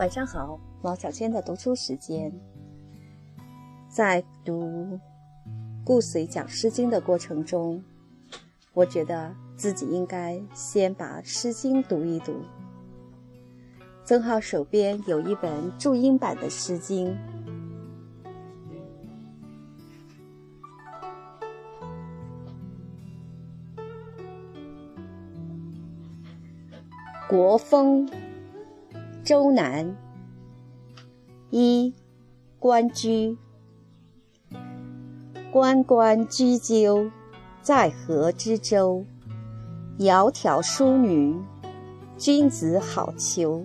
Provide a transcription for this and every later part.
晚上好，毛小娟的读书时间。在读顾随讲《诗经》的过程中，我觉得自己应该先把《诗经》读一读。曾浩手边有一本注音版的《诗经》，国风。周南一关雎，关关雎鸠，在河之洲。窈窕淑女，君子好逑。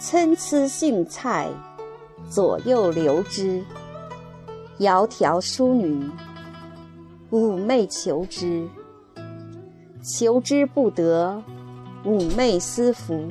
参差荇菜，左右流之。窈窕淑女，寤寐求之。求之不得，寤寐思服。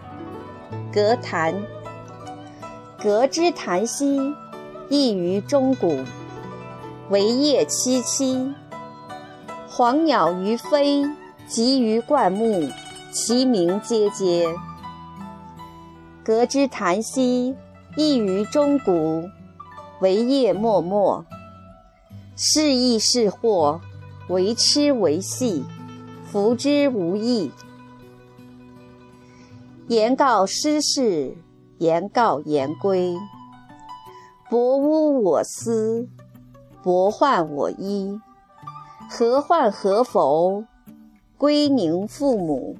隔檀，隔之檀兮，异于钟鼓。惟夜凄凄，黄鸟于飞，集于灌木，其鸣喈喈。隔之檀兮，异于钟鼓。惟叶脉脉，是益是祸，为痴为戏，弗之无益。言告失事，言告言归。伯污我思，伯患我衣。何患何否？归宁父母。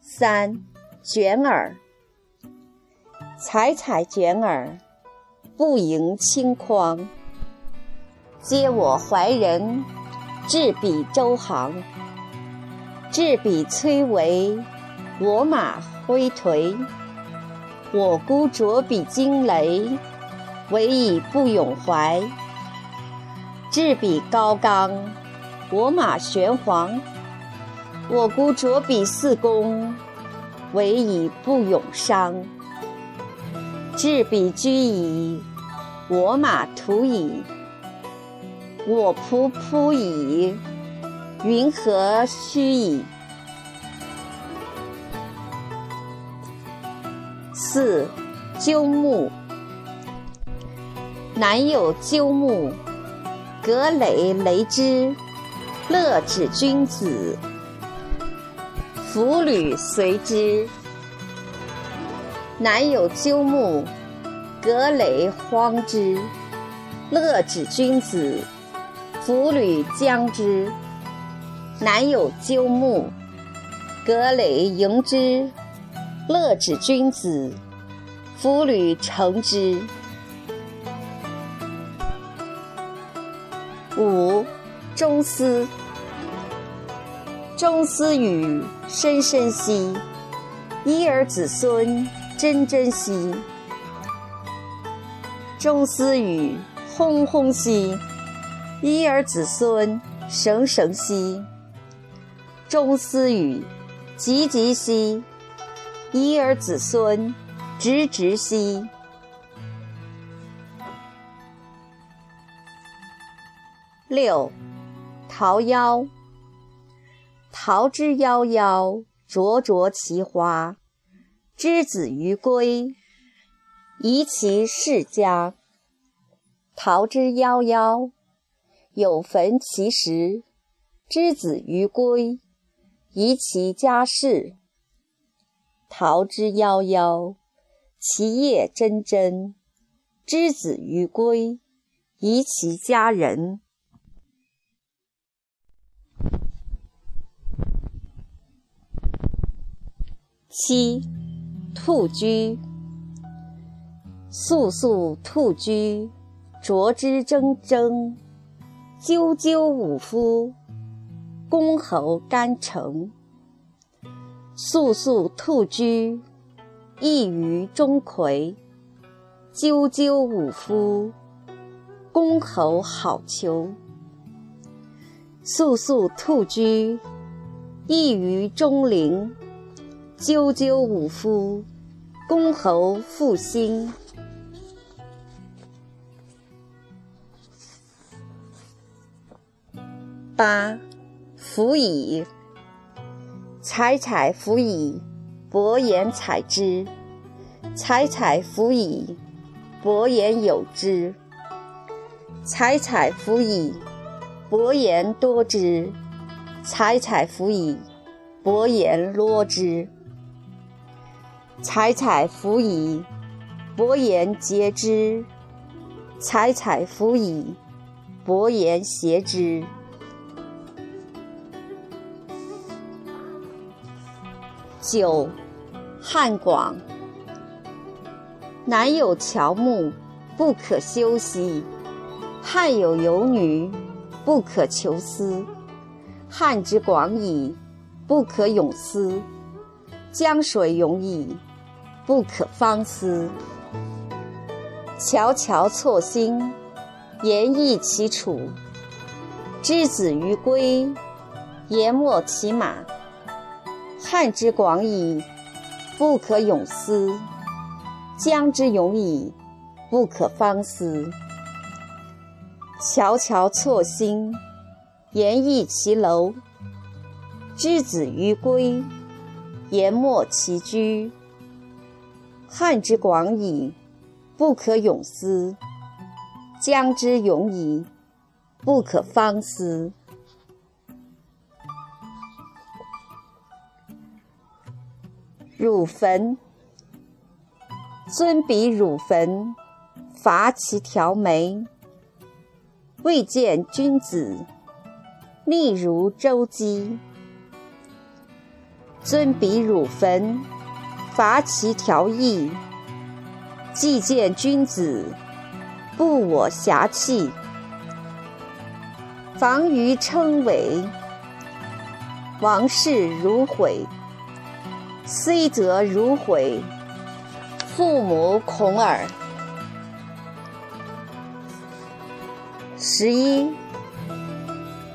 三卷耳，采采卷耳，不盈顷筐。嗟我怀人，置彼周行。置彼崔嵬，我马挥颓。我孤啄彼惊雷，惟以不永怀。置彼高冈，我马玄黄。我孤啄彼四公，惟以不永伤。置彼居矣，我马图矣。我仆仆矣。云何须矣？四鸠木，南有鸠木，葛藟雷之，乐止君子。弗履随之。南有鸠木，葛藟荒之，乐止君子。弗履将之。南有鸠木，葛藟迎之，乐止君子。夫履成之。五钟思，钟思语，深深兮；一儿子孙，真真兮。钟思语，轰轰兮；一儿子孙，绳绳兮。钟思语，急急兮；一儿子孙，直直兮。六，桃夭。桃之夭夭，灼灼其华。之子于归，宜其室家。桃之夭夭，有逢其实。之子于归。宜其家室。桃之夭夭，其叶蓁蓁。之子于归，宜其家人。七，兔居。肃肃兔居，啄之铮铮。赳赳武夫。公侯干城，肃肃兔居，一于钟馗。赳赳武夫，公侯好逑。肃肃兔居，一于钟灵。赳赳武夫，公侯复兴。八，弗以。采采芣以，薄言采之；采采芣以，薄言有之；采采芣以，薄言多之；采采芣以，薄言罗之；采采芣以，薄言节之；采采芣以，薄言谐之。九，汉广。南有乔木，不可休兮；汉有游女，不可求思。汉之广矣，不可泳思；江水永矣，不可方思。悄悄错兴，言异其楚。之子于归，言没其马。汉之广矣，不可泳思；江之永矣，不可方思。翘翘错薪，言异其楼。之子于归，言没其居。汉之广矣，不可泳思；江之永矣，不可方思。汝坟，尊彼汝坟，伐其条眉。未见君子，逆如周姬。尊彼汝坟，伐其条翼。既见君子，不我遐弃。防于称伟，王室如毁。虽则如悔，父母恐耳。十一，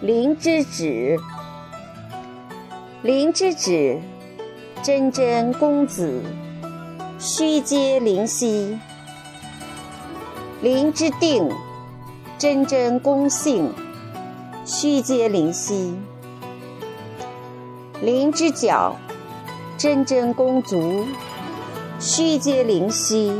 灵之子。灵之子，真真公子，须嗟灵兮。灵之定，真真公性，须嗟灵兮。灵之角。真真公足，须皆灵兮。